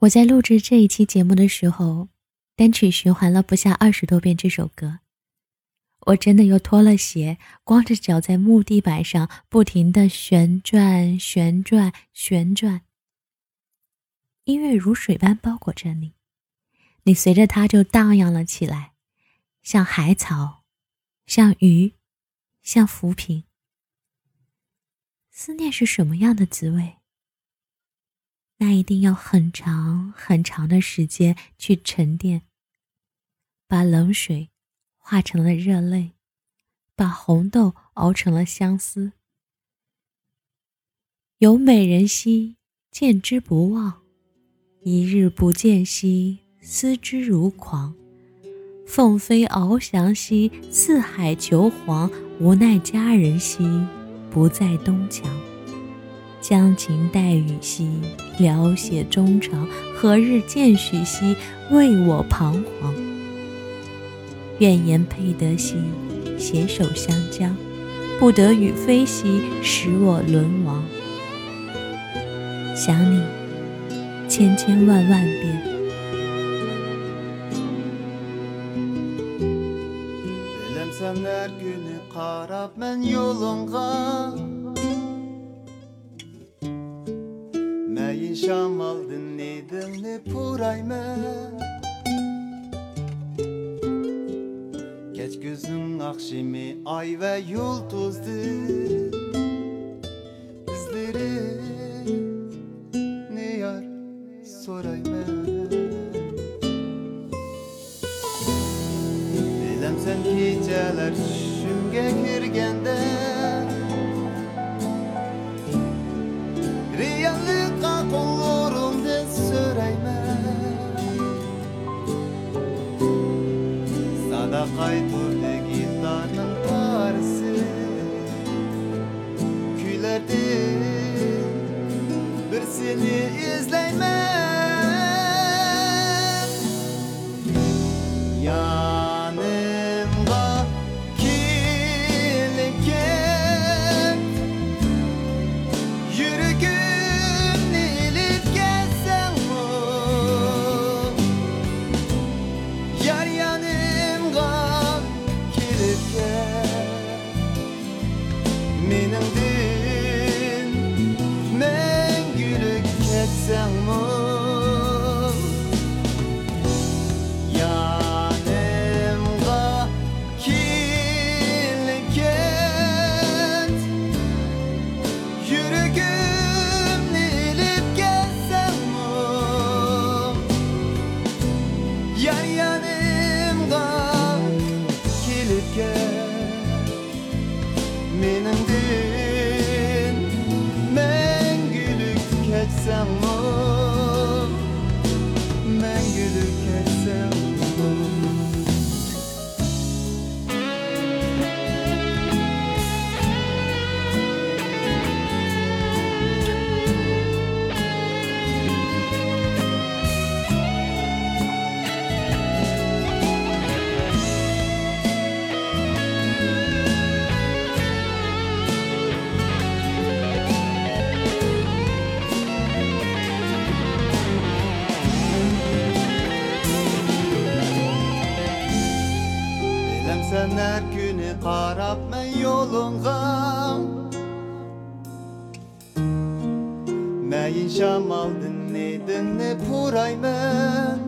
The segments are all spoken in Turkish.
我在录制这一期节目的时候，单曲循环了不下二十多遍这首歌。我真的又脱了鞋，光着脚在木地板上不停的旋转、旋转、旋转。音乐如水般包裹着你，你随着它就荡漾了起来，像海草，像鱼，像浮萍。思念是什么样的滋味？那一定要很长很长的时间去沉淀，把冷水化成了热泪，把红豆熬成了相思。有美人兮，见之不忘；一日不见兮，思之如狂。凤飞翱翔兮，四海求凰；无奈佳人兮，不在东墙。将琴代语兮，聊写衷肠。何日见许兮，为我彷徨。愿言配得兮，携手相将；不得与非兮，使我沦亡。想你，千千万万遍。Şamal dinledim ne purayme Geç gözün akşimi ay ve yıldızdı Bizleri ne yar sorayme Bilem sen her günü qarab mən yolunğa Məyin şamal dinni dinni puray mən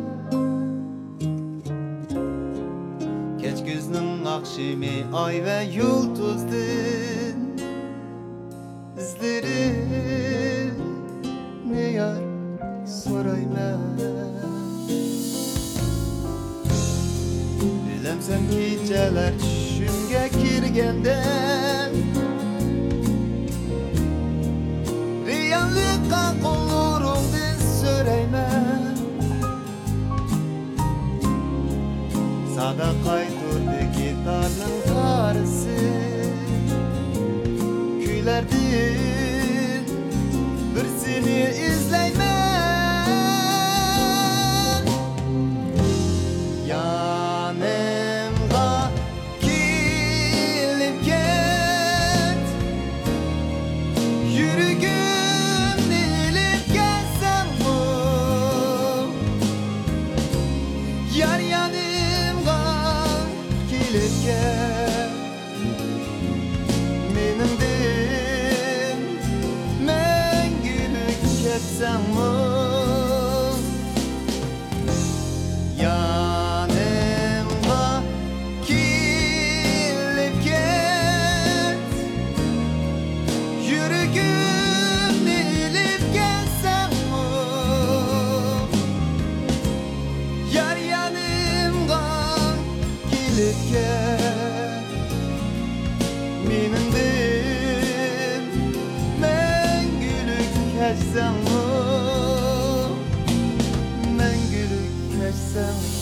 Keç güznün akşimi ay ve yıldızdır İzleri ne yar soray mən Bilsem geceler düşümge kirgende Riyanlıkka kulurumdu söreyme Sada kaydurdu gitarın karısı. Külerdi zaman Yanımda kirlip gel. Yürü Yar yanımdan gelip gel. Minimde Cause I'm coração